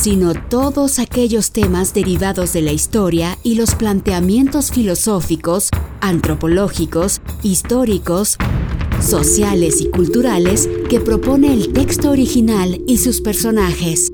sino todos aquellos temas derivados de la historia y los planteamientos filosóficos, antropológicos, históricos, sociales y culturales que propone el texto original y sus personajes.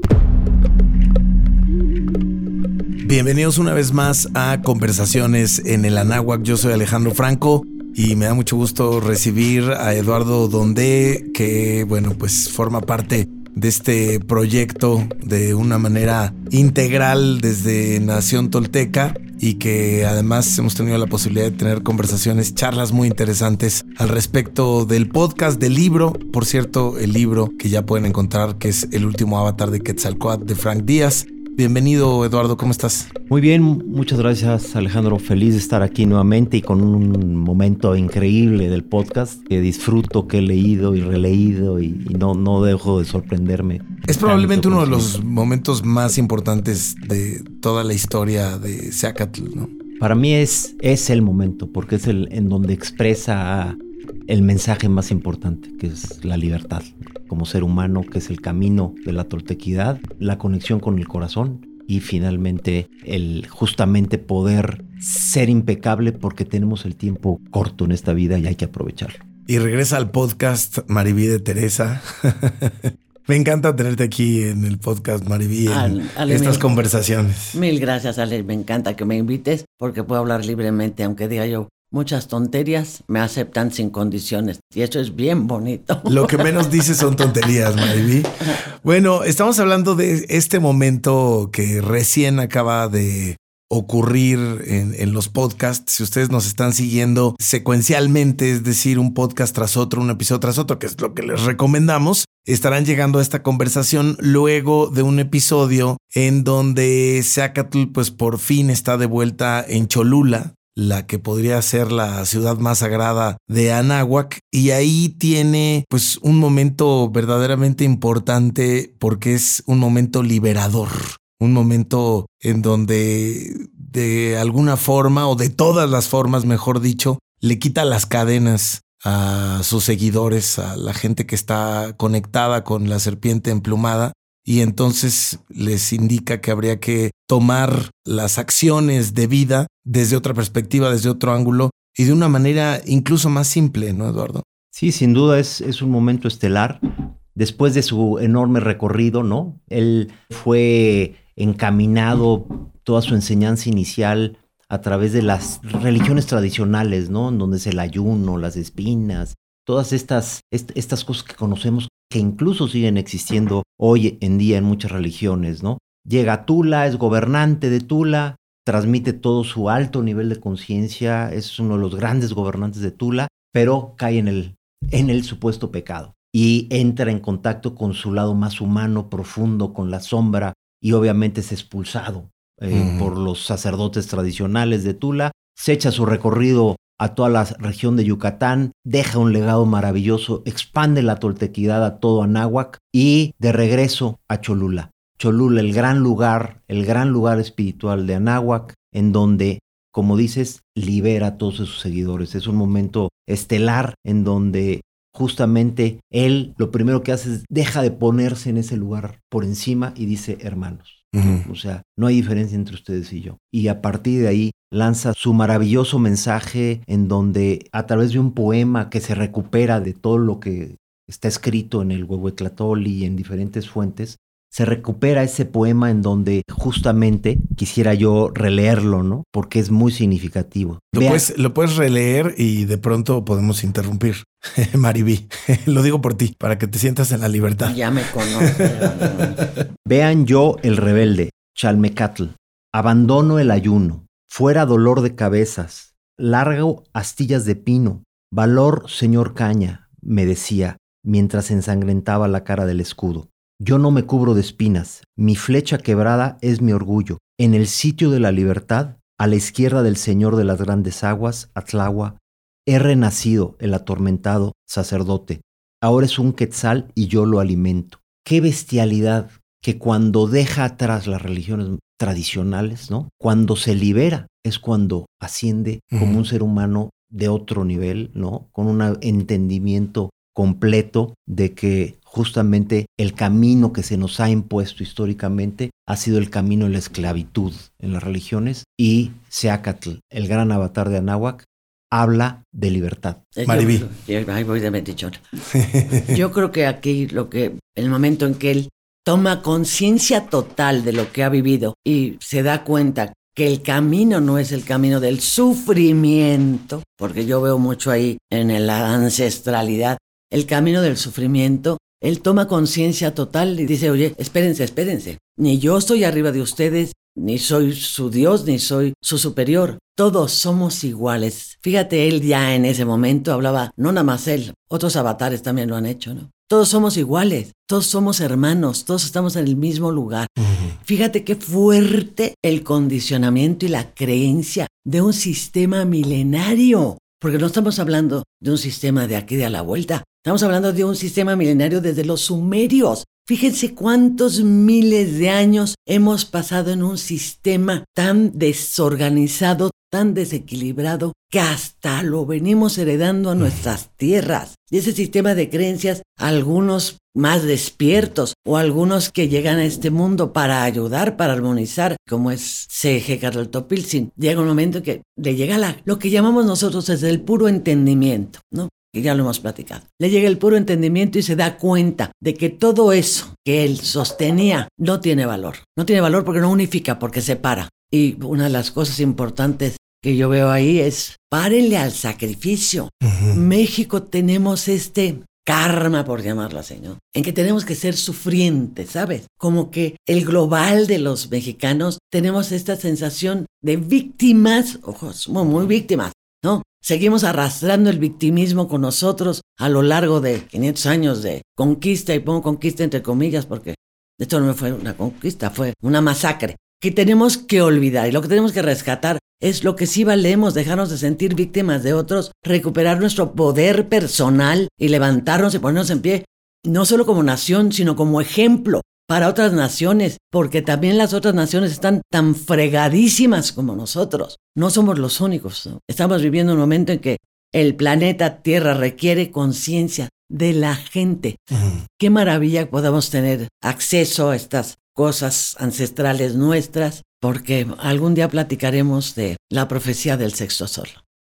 Bienvenidos una vez más a Conversaciones en el Anáhuac. Yo soy Alejandro Franco y me da mucho gusto recibir a Eduardo Donde, que bueno, pues forma parte de este proyecto de una manera integral desde Nación Tolteca y que además hemos tenido la posibilidad de tener conversaciones, charlas muy interesantes al respecto del podcast, del libro, por cierto, el libro que ya pueden encontrar que es El último avatar de Quetzalcoatl de Frank Díaz. Bienvenido Eduardo, ¿cómo estás? Muy bien, muchas gracias Alejandro, feliz de estar aquí nuevamente y con un momento increíble del podcast que disfruto, que he leído y releído y, no, no dejo de sorprenderme. Es probablemente uno de los momentos más importantes de toda la historia de Seacatl, ¿no? Para mí es, es el momento, porque es el en donde expresa el mensaje más importante, que es la libertad como ser humano, que es el camino de la toltequidad, la conexión con el corazón y finalmente el justamente poder ser impecable porque tenemos el tiempo corto en esta vida y hay que aprovecharlo. Y regresa al podcast Mariví de Teresa. Me encanta tenerte aquí en el podcast, Mariví, en estas conversaciones. Mil gracias, Ale. Me encanta que me invites porque puedo hablar libremente, aunque diga yo muchas tonterías, me aceptan sin condiciones. Y eso es bien bonito. Lo que menos dices son tonterías, Mariby. Bueno, estamos hablando de este momento que recién acaba de ocurrir en, en, los podcasts. Si ustedes nos están siguiendo secuencialmente, es decir, un podcast tras otro, un episodio tras otro, que es lo que les recomendamos, estarán llegando a esta conversación luego de un episodio en donde Zacatl pues por fin está de vuelta en Cholula, la que podría ser la ciudad más sagrada de Anáhuac. Y ahí tiene pues un momento verdaderamente importante porque es un momento liberador, un momento en donde de alguna forma o de todas las formas, mejor dicho, le quita las cadenas a sus seguidores, a la gente que está conectada con la serpiente emplumada y entonces les indica que habría que tomar las acciones de vida desde otra perspectiva, desde otro ángulo y de una manera incluso más simple, ¿no, Eduardo? Sí, sin duda es, es un momento estelar. Después de su enorme recorrido, ¿no? Él fue encaminado toda su enseñanza inicial a través de las religiones tradicionales, ¿no? En donde es el ayuno, las espinas, todas estas, estas cosas que conocemos que incluso siguen existiendo hoy en día en muchas religiones, ¿no? Llega a Tula, es gobernante de Tula, transmite todo su alto nivel de conciencia, es uno de los grandes gobernantes de Tula, pero cae en el, en el supuesto pecado y entra en contacto con su lado más humano, profundo, con la sombra, y obviamente es expulsado eh, por los sacerdotes tradicionales de Tula, se echa su recorrido a toda la región de Yucatán, deja un legado maravilloso, expande la toltequidad a todo Anáhuac y de regreso a Cholula. Cholula, el gran lugar, el gran lugar espiritual de Anáhuac, en donde, como dices, libera a todos sus seguidores. Es un momento estelar en donde justamente él lo primero que hace es deja de ponerse en ese lugar por encima y dice hermanos. O sea, no hay diferencia entre ustedes y yo. Y a partir de ahí lanza su maravilloso mensaje en donde a través de un poema que se recupera de todo lo que está escrito en el Huehuetlatoli y en diferentes fuentes, se recupera ese poema en donde justamente quisiera yo releerlo, ¿no? Porque es muy significativo. Lo, puedes, lo puedes, releer y de pronto podemos interrumpir. Mariví, lo digo por ti, para que te sientas en la libertad. Ya me conoces. Vean yo el rebelde, Chalmecatl. Abandono el ayuno, fuera dolor de cabezas, largo astillas de pino, valor, señor Caña, me decía, mientras ensangrentaba la cara del escudo. Yo no me cubro de espinas, mi flecha quebrada es mi orgullo. En el sitio de la libertad, a la izquierda del Señor de las grandes aguas, Atlagua, he renacido el atormentado sacerdote. Ahora es un quetzal y yo lo alimento. Qué bestialidad que cuando deja atrás las religiones tradicionales, ¿no? Cuando se libera es cuando asciende como un ser humano de otro nivel, ¿no? Con un entendimiento completo de que justamente el camino que se nos ha impuesto históricamente ha sido el camino de la esclavitud en las religiones y Seacatl, el gran avatar de Anáhuac, habla de libertad. Maribí. Ahí voy de. Yo creo que aquí lo que, el momento en que él toma conciencia total de lo que ha vivido y se da cuenta que el camino no es el camino del sufrimiento, porque yo veo mucho ahí en la ancestralidad, el camino del sufrimiento él toma conciencia total y dice, oye, espérense, espérense. Ni yo estoy arriba de ustedes, ni soy su Dios, ni soy su superior. Todos somos iguales. Fíjate, él ya en ese momento hablaba, no nada más él, otros avatares también lo han hecho, ¿no? Todos somos iguales, todos somos hermanos, todos estamos en el mismo lugar. Fíjate qué fuerte el condicionamiento y la creencia de un sistema milenario. Porque no estamos hablando de un sistema de aquí de a la vuelta. Estamos hablando de un sistema milenario desde los sumerios. Fíjense cuántos miles de años hemos pasado en un sistema tan desorganizado, tan desequilibrado, que hasta lo venimos heredando a nuestras tierras. Y ese sistema de creencias, algunos más despiertos o algunos que llegan a este mundo para ayudar, para armonizar, como es C.G. Carol Topilsin, llega un momento que le llega la, lo que llamamos nosotros desde el puro entendimiento, ¿no? Que ya lo hemos platicado. Le llega el puro entendimiento y se da cuenta de que todo eso que él sostenía no tiene valor. No tiene valor porque no unifica, porque separa. Y una de las cosas importantes que yo veo ahí es, párenle al sacrificio. México tenemos este karma, por llamarlo así, ¿no? En que tenemos que ser sufrientes, ¿sabes? Como que el global de los mexicanos tenemos esta sensación de víctimas, ojos, muy víctimas, ¿no? Seguimos arrastrando el victimismo con nosotros a lo largo de 500 años de conquista, y pongo conquista entre comillas porque esto no fue una conquista, fue una masacre que tenemos que olvidar y lo que tenemos que rescatar es lo que sí valemos, dejarnos de sentir víctimas de otros, recuperar nuestro poder personal y levantarnos y ponernos en pie, no solo como nación, sino como ejemplo para otras naciones, porque también las otras naciones están tan fregadísimas como nosotros. No somos los únicos. Estamos viviendo un momento en que el planeta Tierra requiere conciencia de la gente. Qué maravilla podamos tener acceso a estas cosas ancestrales nuestras, porque algún día platicaremos de la profecía del sexto sol,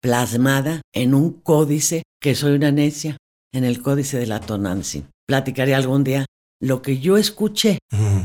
plasmada en un códice que soy una necia, en el códice de la Tonantzin. Platicaré algún día lo que yo escuché,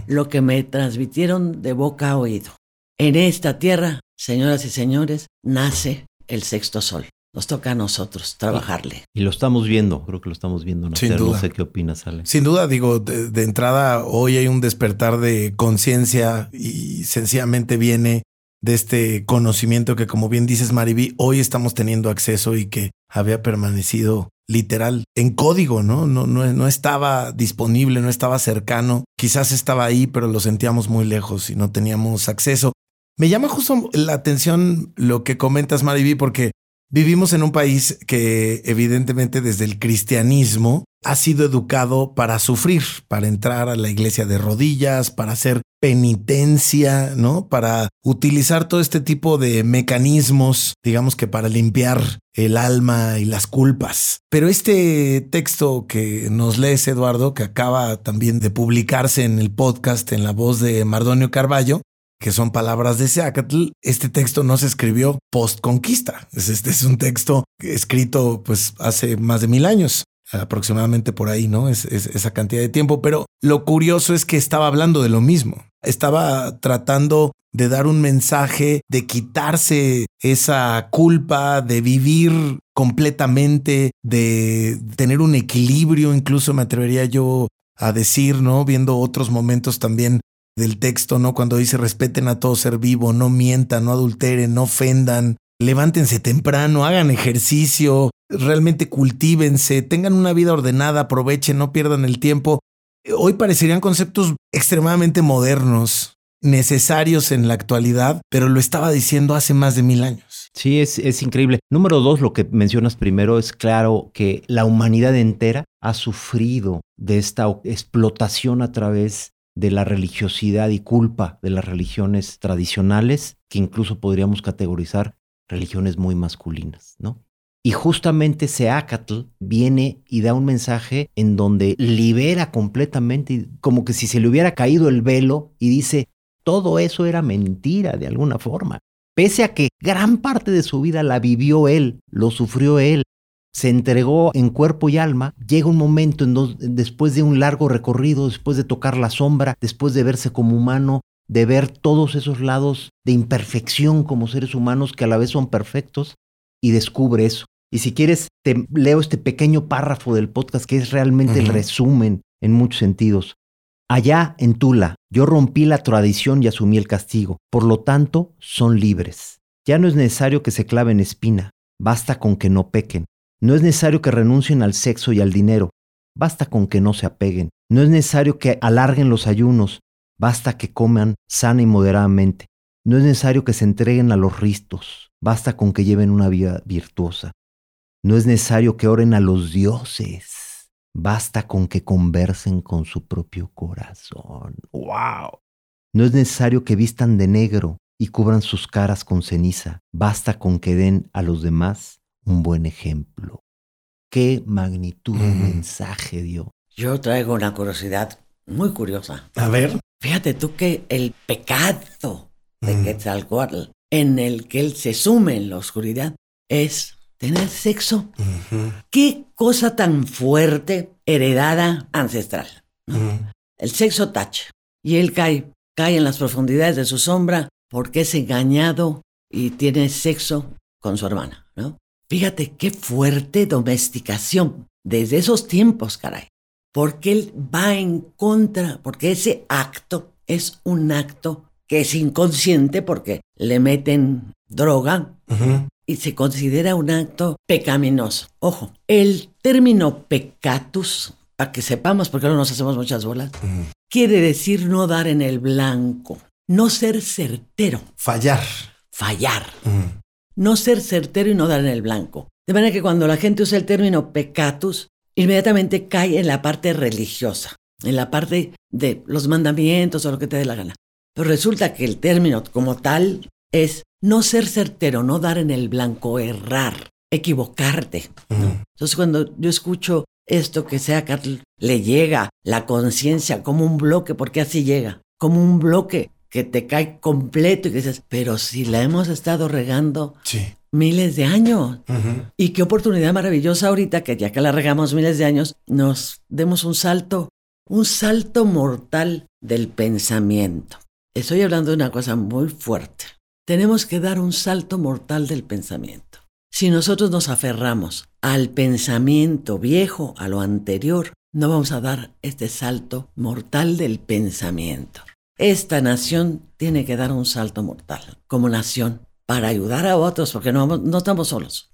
lo que me transmitieron de boca a oído. En esta tierra, señoras y señores, nace el sexto sol. Nos toca a nosotros trabajarle. Y lo estamos viendo, creo que lo estamos viendo. No, sé, no sé qué opinas, Ale. Sin duda, digo, de, entrada, hoy hay un despertar de conciencia y sencillamente viene de este conocimiento que, como bien dices, Mariví, hoy estamos teniendo acceso y que había permanecido literal en código, ¿no? No, no, estaba disponible, no estaba cercano. Quizás estaba ahí, pero lo sentíamos muy lejos y no teníamos acceso. Me llama justo la atención lo que comentas, Mariví, porque Vivimos en un país que evidentemente desde el cristianismo ha sido educado para sufrir, para entrar a la iglesia de rodillas, para hacer penitencia, ¿no? Para utilizar todo este tipo de mecanismos, digamos que para limpiar el alma y las culpas. Pero este texto que nos lees, Eduardo, que acaba también de publicarse en el podcast en la voz de Mardonio Carballo, que son palabras de Seacatl, este texto no se escribió post conquista. Este es un texto escrito pues hace más de mil años aproximadamente por ahí, ¿no? Es, esa cantidad de tiempo, pero lo curioso es que estaba hablando de lo mismo. Estaba tratando de dar un mensaje, de quitarse esa culpa, de vivir completamente, de tener un equilibrio, incluso me atrevería yo a decir, ¿no? Viendo otros momentos también del texto, ¿no? Cuando dice respeten a todo ser vivo, no mientan, no adulteren, no ofendan, levántense temprano, hagan ejercicio, realmente cultívense, tengan una vida ordenada, aprovechen, no pierdan el tiempo. hoy parecerían conceptos extremadamente modernos, necesarios en la actualidad, pero lo estaba diciendo hace más de mil años. Sí, es, es increíble. Número dos, lo que mencionas primero, es claro que la humanidad entera ha sufrido de esta explotación a través de la religiosidad y culpa de las religiones tradicionales, que incluso podríamos categorizar religiones muy masculinas, ¿no? Y justamente Seacatl viene y da un mensaje en donde libera completamente, como que si se le hubiera caído el velo y dice, todo eso era mentira de alguna forma. Pese a que gran parte de su vida la vivió él, lo sufrió él, se entregó en cuerpo y alma, llega un momento en donde, después de un largo recorrido, después de tocar la sombra, después de verse como humano, de ver todos esos lados de imperfección como seres humanos que a la vez son perfectos, y descubre eso. Y si quieres, te leo este pequeño párrafo del podcast que es realmente el resumen en muchos sentidos. Allá en Tula, yo rompí la tradición y asumí el castigo. Por lo tanto, son libres. Ya no es necesario que se claven espina. Basta con que no pequen. No es necesario que renuncien al sexo y al dinero. Basta con que no se apeguen. No es necesario que alarguen los ayunos. Basta que coman sana y moderadamente. No es necesario que se entreguen a los ristos. Basta con que lleven una vida virtuosa. No es necesario que oren a los dioses. Basta con que conversen con su propio corazón. ¡Wow! No es necesario que vistan de negro y cubran sus caras con ceniza. Basta con que den a los demás un buen ejemplo. ¿Qué magnitud de mensaje dio? Yo traigo una curiosidad muy curiosa. A ver. Fíjate tú que el pecado de Quetzalcoatl en el que él se sume en la oscuridad es tener sexo. Qué cosa tan fuerte, heredada, ancestral. El sexo tache. Y él cae, cae en las profundidades de su sombra porque es engañado y tiene sexo con su hermana, ¿no? Fíjate qué fuerte domesticación desde esos tiempos, caray. Porque él va en contra, porque ese acto es un acto que es inconsciente porque le meten droga, y se considera un acto pecaminoso. Ojo, el término pecatus, para que sepamos, porque no nos hacemos muchas bolas, quiere decir no dar en el blanco, no ser certero. Fallar. Fallar. No ser certero y no dar en el blanco. De manera que cuando la gente usa el término pecatus, inmediatamente cae en la parte religiosa, en la parte de los mandamientos o lo que te dé la gana. Pero resulta que el término como tal es no ser certero, no dar en el blanco, errar, equivocarte. Entonces cuando yo escucho esto que sea le llega la conciencia como un bloque, porque así llega, como un bloque que te cae completo y que dices, pero si la hemos estado regando miles de años. Y qué oportunidad maravillosa ahorita que ya que la regamos miles de años, nos demos un salto, un salto mortal del pensamiento. Estoy hablando de una cosa muy fuerte tenemos que dar un salto mortal del pensamiento. Si nosotros nos aferramos al pensamiento viejo, a lo anterior, no vamos a dar este salto mortal del pensamiento. Esta nación tiene que dar un salto mortal como nación para ayudar a otros, porque no, no estamos solos.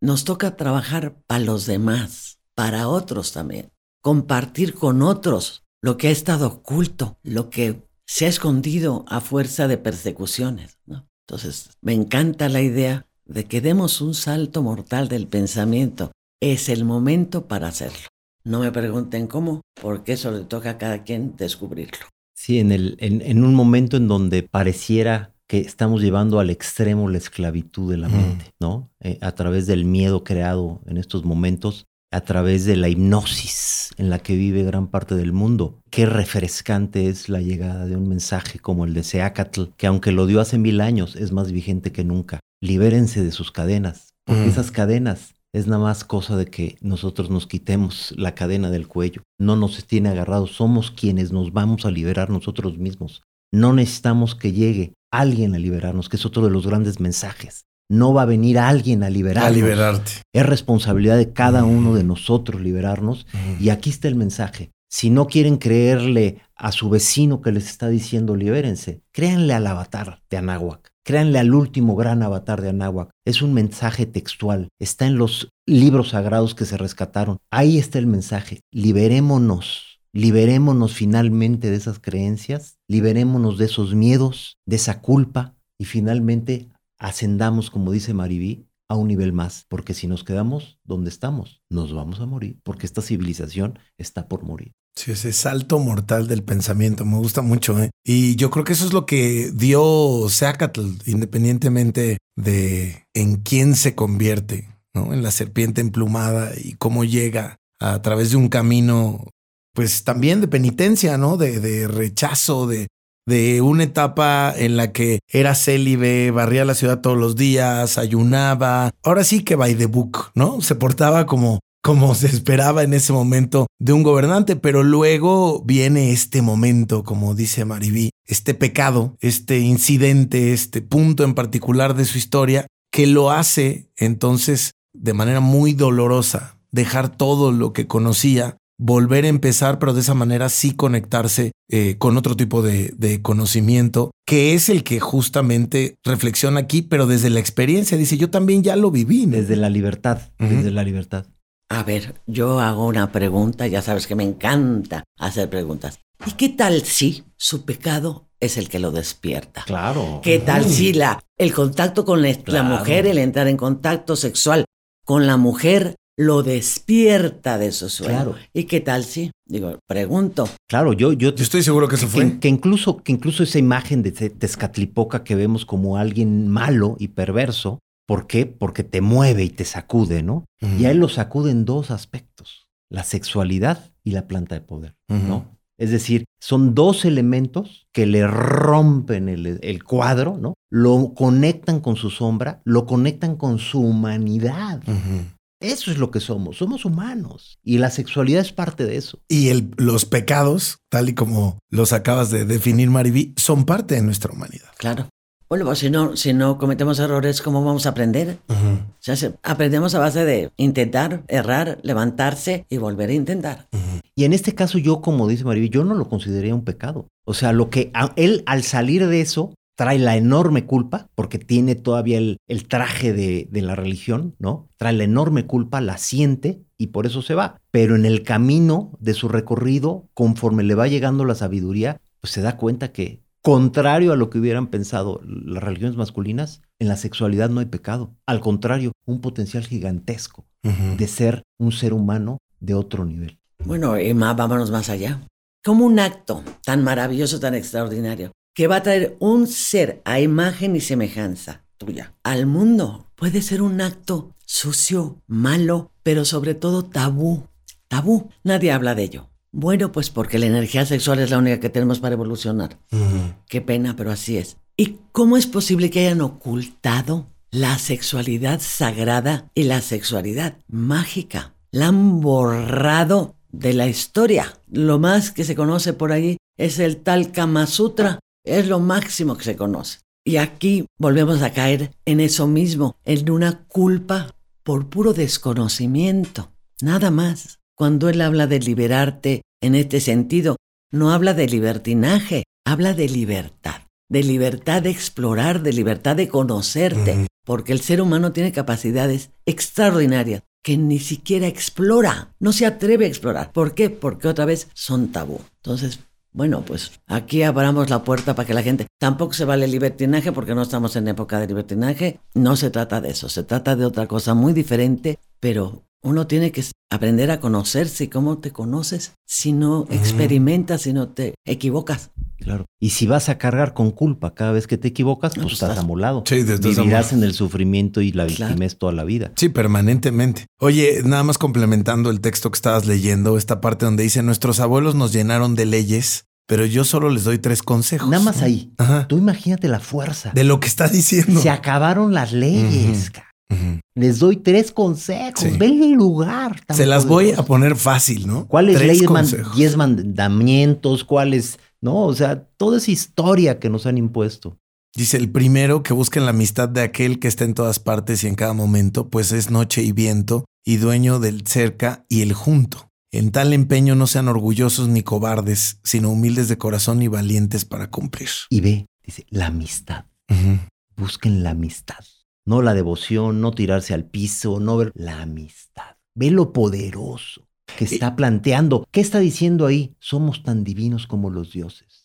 Nos toca trabajar para los demás, para otros también. Compartir con otros lo que ha estado oculto, lo que se ha escondido a fuerza de persecuciones. ¿no? Entonces, me encanta la idea de que demos un salto mortal del pensamiento. Es el momento para hacerlo. No me pregunten cómo, porque eso le toca a cada quien descubrirlo. Sí, en, el, en, un momento en donde pareciera que estamos llevando al extremo la esclavitud de la mente, ¿no? Eh, a través del miedo creado en estos momentos, a través de la hipnosis en la que vive gran parte del mundo. Qué refrescante es la llegada de un mensaje como el de Seacatl, que aunque lo dio hace mil años, es más vigente que nunca. Libérense de sus cadenas, porque mm. esas cadenas es nada más cosa de que nosotros nos quitemos la cadena del cuello. No nos tiene agarrados, somos quienes nos vamos a liberar nosotros mismos. No necesitamos que llegue alguien a liberarnos, que es otro de los grandes mensajes no va a venir alguien a liberarnos. A liberarte. Es responsabilidad de cada uno de nosotros liberarnos. Y aquí está el mensaje. Si no quieren creerle a su vecino que les está diciendo libérense, créanle al avatar de Anáhuac. Créanle al último gran avatar de Anáhuac. Es un mensaje textual. Está en los libros sagrados que se rescataron. Ahí está el mensaje. Liberémonos Liberémonos finalmente de esas creencias, liberémonos de esos miedos, de esa culpa y finalmente ascendamos, como dice Maribí, a un nivel más, porque si nos quedamos donde estamos, nos vamos a morir, porque esta civilización está por morir. Sí, ese salto mortal del pensamiento me gusta mucho. ¿eh? Y yo creo que eso es lo que dio Seacatl, independientemente de en quién se convierte, ¿no? En la serpiente emplumada y cómo llega a través de un camino, pues también de penitencia, ¿no? De, de rechazo, de, de una etapa en la que era célibe, barría la ciudad todos los días, ayunaba. Ahora sí que by the book, ¿no? Se portaba como como se esperaba en ese momento de un gobernante, pero luego viene este momento, como dice Maribí, este pecado, este incidente, este punto en particular de su historia, que lo hace entonces de manera muy dolorosa, dejar todo lo que conocía, volver a empezar, pero de esa manera sí conectarse eh, con otro tipo de, de, conocimiento, que es el que justamente reflexiona aquí, pero desde la experiencia, dice, yo también ya lo viví. Desde la libertad, desde la libertad. A ver, yo hago una pregunta, ya sabes que me encanta hacer preguntas. ¿Y qué tal si su pecado es el que lo despierta? Claro. ¿Qué tal si la, el contacto con la, la mujer, el entrar en contacto sexual con la mujer lo despierta de su sueño. Claro. ¿Y qué tal si? Digo, pregunto. Claro, yo, yo, yo estoy seguro que eso fue. Que, que, incluso, que incluso esa imagen de Tezcatlipoca que vemos como alguien malo y perverso, ¿por qué? Porque te mueve y te sacude, ¿no? Uh -huh. Y a él lo sacude en dos aspectos, la sexualidad y la planta de poder, uh -huh. ¿no? Es decir, son dos elementos que le rompen el, el, cuadro, ¿no? Lo conectan con su sombra, lo conectan con su humanidad. Uh -huh. Eso es lo que somos, somos humanos y la sexualidad es parte de eso. Y el, los pecados, tal y como los acabas de definir, Mariví, son parte de nuestra humanidad. Claro. Bueno, pues si no, si no cometemos errores, ¿cómo vamos a aprender? Uh -huh. O sea, se, aprendemos a base de intentar, errar, levantarse y volver a intentar. Uh -huh. Y en este caso yo, como dice Mariví, yo no lo consideraría un pecado. O sea, lo que a, él al salir de eso trae la enorme culpa, porque tiene todavía el, el traje de, de, la religión, ¿no? Trae la enorme culpa, la siente y por eso se va. Pero en el camino de su recorrido, conforme le va llegando la sabiduría, pues se da cuenta que, contrario a lo que hubieran pensado las religiones masculinas, en la sexualidad no hay pecado. Al contrario, un potencial gigantesco uh -huh. de ser un ser humano de otro nivel. Bueno, Emma, vámonos más allá. Como un acto tan maravilloso, tan extraordinario, que va a traer un ser a imagen y semejanza tuya al mundo. Puede ser un acto sucio, malo, pero sobre todo tabú. Tabú. Nadie habla de ello. Bueno, pues porque la energía sexual es la única que tenemos para evolucionar. Uh -huh. Qué pena, pero así es. ¿Y cómo es posible que hayan ocultado la sexualidad sagrada y la sexualidad mágica? La han borrado de la historia. Lo más que se conoce por ahí es el tal Kama Sutra, es lo máximo que se conoce. Y aquí volvemos a caer en eso mismo, en una culpa por puro desconocimiento, nada más. Cuando él habla de liberarte en este sentido, no habla de libertinaje, habla de libertad, de libertad de explorar, de libertad de conocerte, uh -huh. porque el ser humano tiene capacidades extraordinarias que ni siquiera explora, no se atreve a explorar. ¿Por qué? Porque otra vez son tabú. Entonces, bueno, pues aquí abramos la puerta para que la gente tampoco se vale libertinaje porque no estamos en época de libertinaje. No se trata de eso, se trata de otra cosa muy diferente, pero uno tiene que aprender a conocerse. ¿Y cómo te conoces? Si no experimentas, si no te equivocas. Claro. Y si vas a cargar con culpa cada vez que te equivocas, pues, pues estás, estás amolado. Sí, desde Vivirás en el sufrimiento y la claro. toda la vida. Sí, permanentemente. Oye, nada más complementando el texto que estabas leyendo, esta parte donde dice, nuestros abuelos nos llenaron de leyes, pero yo solo les doy tres consejos. Nada más ahí. Ajá. Tú imagínate la fuerza. De lo que está diciendo. Se acabaron las leyes. Uh -huh. Uh -huh. Les doy tres consejos. Sí. Ven el lugar. Se las voy a poner fácil, ¿no? ¿Cuáles leyes? Man diez mandamientos, cuáles no, o sea, toda esa historia que nos han impuesto. Dice el primero que busquen la amistad de aquel que está en todas partes y en cada momento, pues es noche y viento y dueño del cerca y el junto. En tal empeño no sean orgullosos ni cobardes, sino humildes de corazón y valientes para cumplir. Y ve, dice, la amistad. Uh -huh. Busquen la amistad. No la devoción, no tirarse al piso, no ver la amistad. Ve lo poderoso que está planteando. ¿Qué está diciendo ahí? Somos tan divinos como los dioses.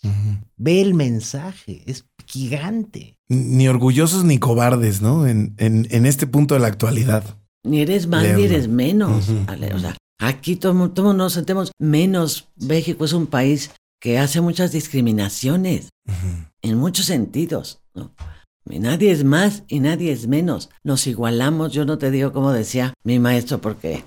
Ve el mensaje, es gigante. Ni orgullosos ni cobardes, ¿no? En, en, este punto de la actualidad. Ni eres más ni eres menos. O sea, aquí todos todo nos sentemos menos. México es un país que hace muchas discriminaciones en muchos sentidos. ¿no? Nadie es más y nadie es menos. Nos igualamos. Yo no te digo como decía mi maestro porque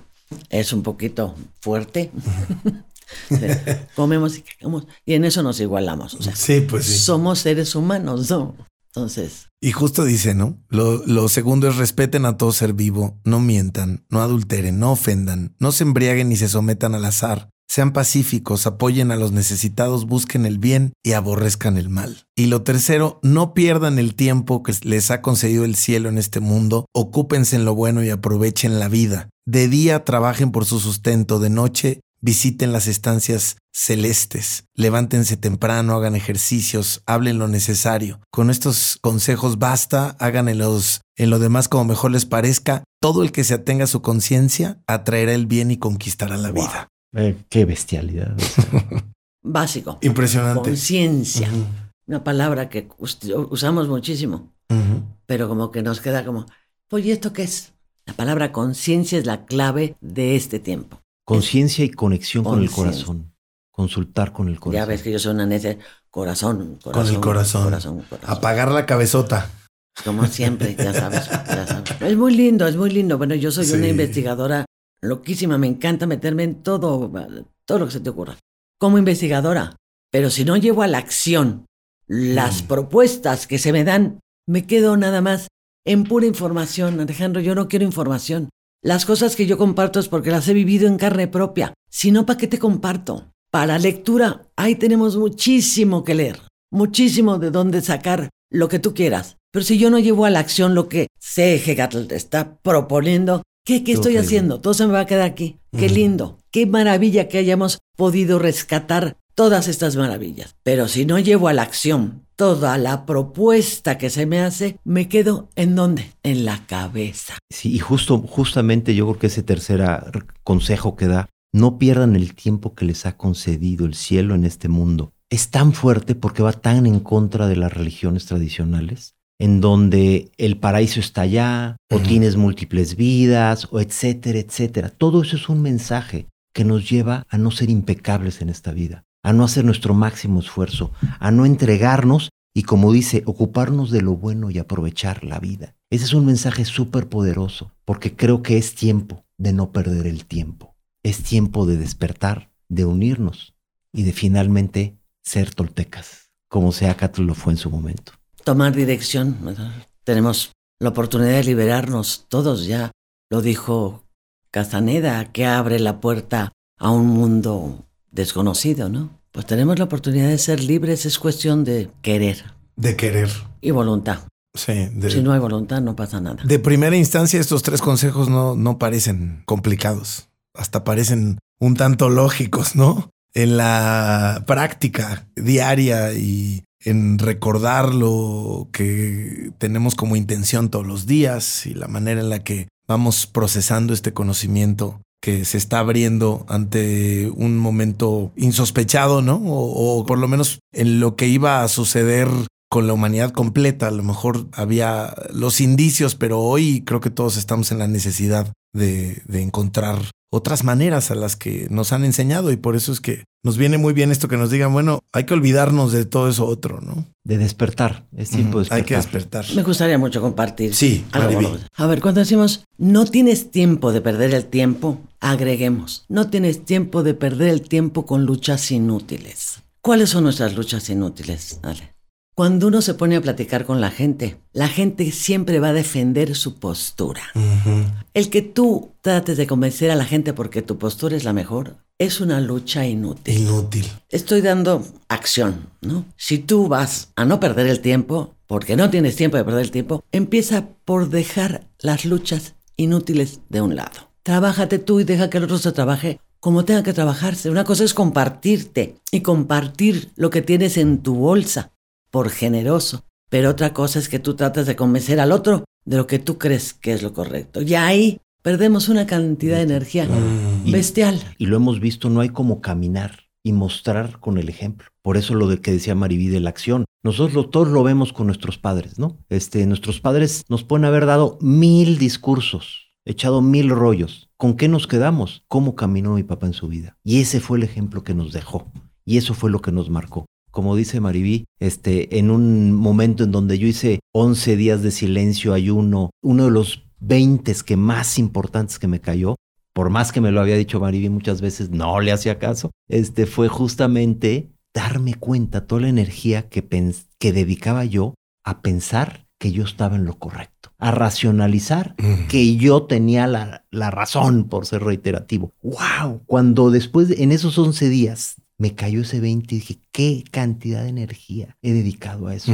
es un poquito fuerte. Comemos y cagamos y en eso nos igualamos. O sea, sí, pues sí. Somos seres humanos, ¿no? Entonces. Y justo dice, ¿no? Lo, lo, segundo es respeten a todo ser vivo, no mientan, no adulteren, no ofendan, no se embriaguen ni se sometan al azar. Sean pacíficos, apoyen a los necesitados, busquen el bien y aborrezcan el mal. Y lo tercero, no pierdan el tiempo que les ha concedido el cielo en este mundo, ocúpense en lo bueno y aprovechen la vida. De día trabajen por su sustento, de noche visiten las estancias celestes, levántense temprano, hagan ejercicios, hablen lo necesario. Con estos consejos basta, hagan en, los, en lo demás como mejor les parezca. Todo el que se atenga a su conciencia atraerá el bien y conquistará la vida. Eh, qué bestialidad. Básico. Impresionante. Conciencia. Una palabra que usamos muchísimo, pero como que nos queda como, pues ¿y esto qué es? La palabra conciencia es la clave de este tiempo. Conciencia y conexión con el corazón. Consultar con el corazón. Ya ves que yo soy una necia. Corazón, Con el corazón. Apagar la cabezota. Como siempre, ya sabes, Es muy lindo, es muy lindo. Bueno, yo soy una investigadora loquísima, me encanta meterme en todo, todo lo que se te ocurra. Como investigadora. Pero si no llevo a la acción las mm. propuestas que se me dan, me quedo nada más en pura información. Alejandro, yo no quiero información. Las cosas que yo comparto es porque las he vivido en carne propia. Si no, ¿para qué te comparto? Para lectura, ahí tenemos muchísimo que leer, muchísimo de dónde sacar lo que tú quieras. Pero si yo no llevo a la acción lo que te está proponiendo, ¿Qué, estoy haciendo? Todo se me va a quedar aquí. Qué lindo. Qué maravilla que hayamos podido rescatar todas estas maravillas. Pero si no llevo a la acción toda la propuesta que se me hace, me quedo en dónde? En la cabeza. Sí, y justo, justamente yo creo que ese tercer consejo que da, no pierdan el tiempo que les ha concedido el cielo en este mundo. Es tan fuerte porque va tan en contra de las religiones tradicionales en donde el paraíso está allá, o tienes múltiples vidas, o etcétera, etcétera. Todo eso es un mensaje que nos lleva a no ser impecables en esta vida, a no hacer nuestro máximo esfuerzo, a no entregarnos y, como dice, ocuparnos de lo bueno y aprovechar la vida. Ese es un mensaje súper poderoso, porque creo que es tiempo de no perder el tiempo. Es tiempo de despertar, de unirnos y de finalmente ser toltecas, como sea lo fue en su momento tomar dirección. Tenemos la oportunidad de liberarnos todos ya. Lo dijo Castaneda, que abre la puerta a un mundo desconocido, ¿no? Pues tenemos la oportunidad de ser libres, es cuestión de querer. De querer. Y voluntad. Sí, si no hay voluntad, no pasa nada. De primera instancia, estos tres consejos no, no parecen complicados, hasta parecen un tanto lógicos, ¿no? En la práctica diaria y en recordar lo que tenemos como intención todos los días y la manera en la que vamos procesando este conocimiento que se está abriendo ante un momento insospechado, ¿no? O, por lo menos en lo que iba a suceder con la humanidad completa. A lo mejor había los indicios, pero hoy creo que todos estamos en la necesidad de, de encontrar otras maneras a las que nos han enseñado y por eso es que nos viene muy bien esto que nos digan, bueno, hay que olvidarnos de todo eso otro, ¿no? De despertar, es tiempo de despertar. Hay que despertar. Me gustaría mucho compartir. Sí, algo. A ver, cuando decimos, no tienes tiempo de perder el tiempo, agreguemos, no tienes tiempo de perder el tiempo con luchas inútiles. ¿Cuáles son nuestras luchas inútiles? Dale. Cuando uno se pone a platicar con la gente, la gente siempre va a defender su postura. El que tú trates de convencer a la gente porque tu postura es la mejor es una lucha inútil. Inútil. Estoy dando acción, ¿no? Si tú vas a no perder el tiempo, porque no tienes tiempo de perder el tiempo, empieza por dejar las luchas inútiles de un lado. Trabájate tú y deja que el otro se trabaje como tenga que trabajarse. Una cosa es compartirte y compartir lo que tienes en tu bolsa por generoso, pero otra cosa es que tú tratas de convencer al otro de lo que tú crees que es lo correcto. Y ahí perdemos una cantidad de energía Mm. bestial. Y lo hemos visto, no hay como caminar y mostrar con el ejemplo. Por eso lo de que decía Mariví de la acción. Nosotros lo- todos lo vemos con nuestros padres, ¿no? Este, nuestros padres nos pueden haber dado mil discursos, echado mil rollos. ¿Con qué nos quedamos? ¿Cómo caminó mi papá en su vida? Y ese fue el ejemplo que nos dejó. Y eso fue lo que nos marcó. Como dice Mariví, este, en un momento en donde yo hice 11 días de silencio, ayuno, uno de los 20 que más importantes que me cayó, por más que me lo había dicho Mariby muchas veces, no le hacía caso, este fue justamente darme cuenta toda la energía que, pens- que dedicaba yo a pensar que yo estaba en lo correcto, a racionalizar Mm. que yo tenía la, la razón por ser reiterativo. ¡Wow! Cuando después, de- en esos 11 días, me cayó ese 20 y dije, ¿qué cantidad de energía he dedicado a eso?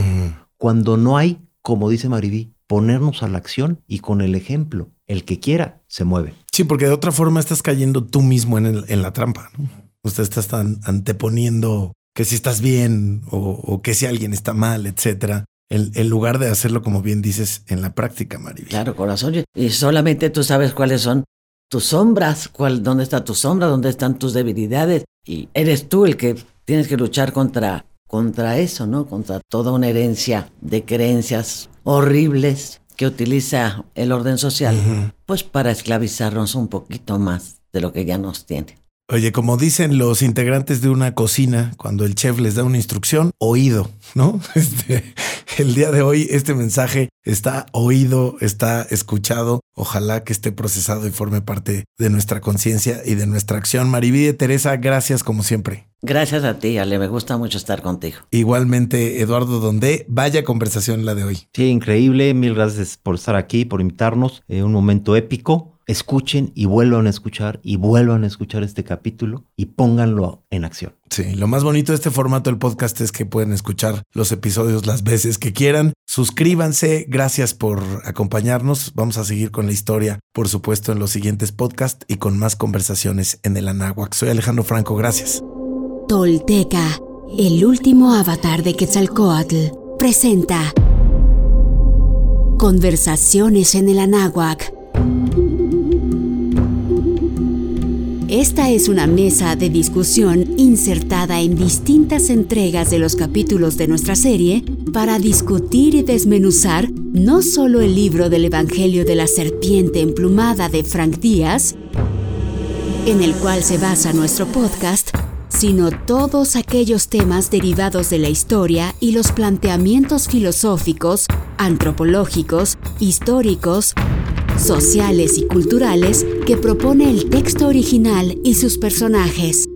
Cuando no hay, como dice Mariví, ponernos a la acción y con el ejemplo, el que quiera, se mueve. Sí, porque de otra forma estás cayendo tú mismo en, el- en la trampa. ¿no? Usted estás tan anteponiendo que si estás bien o, o que si alguien está mal, etcétera. En, en lugar de hacerlo, como bien dices, en la práctica, Mariby. Claro, corazón. Y solamente tú sabes cuáles son tus sombras, cuál, dónde está tu sombra, dónde están tus debilidades. Y eres tú el que tienes que luchar contra, contra eso, ¿no? Contra toda una herencia de creencias horribles que utiliza el orden social, pues para esclavizarnos un poquito más de lo que ya nos tiene. Oye, como dicen los integrantes de una cocina, cuando el chef les da una instrucción, oído, ¿no? Este, el día de hoy este mensaje está oído, está escuchado. Ojalá que esté procesado y forme parte de nuestra conciencia y de nuestra acción. Marivide Teresa, gracias como siempre. Gracias a ti, Ale, me gusta mucho estar contigo. Igualmente, Eduardo Donde, vaya conversación la de hoy. Sí, increíble. Mil gracias por estar aquí, por invitarnos. Eh, un momento épico. Escuchen y vuelvan a escuchar y vuelvan a escuchar este capítulo y pónganlo en acción. Sí, lo más bonito de este formato del podcast es que pueden escuchar los episodios las veces que quieran. Suscríbanse, gracias por acompañarnos. Vamos a seguir con la historia, por supuesto, en los siguientes podcasts y con más conversaciones en el Anáhuac. Soy Alejandro Franco, gracias. Tolteca, el último avatar de Quetzalcoatl, presenta Conversaciones en el Anáhuac. Esta es una mesa de discusión insertada en distintas entregas de los capítulos de nuestra serie para discutir y desmenuzar no solo el libro del Evangelio de la Serpiente Emplumada de Frank Díaz, en el cual se basa nuestro podcast, sino todos aquellos temas derivados de la historia y los planteamientos filosóficos, antropológicos, históricos, sociales y culturales que propone el texto original y sus personajes.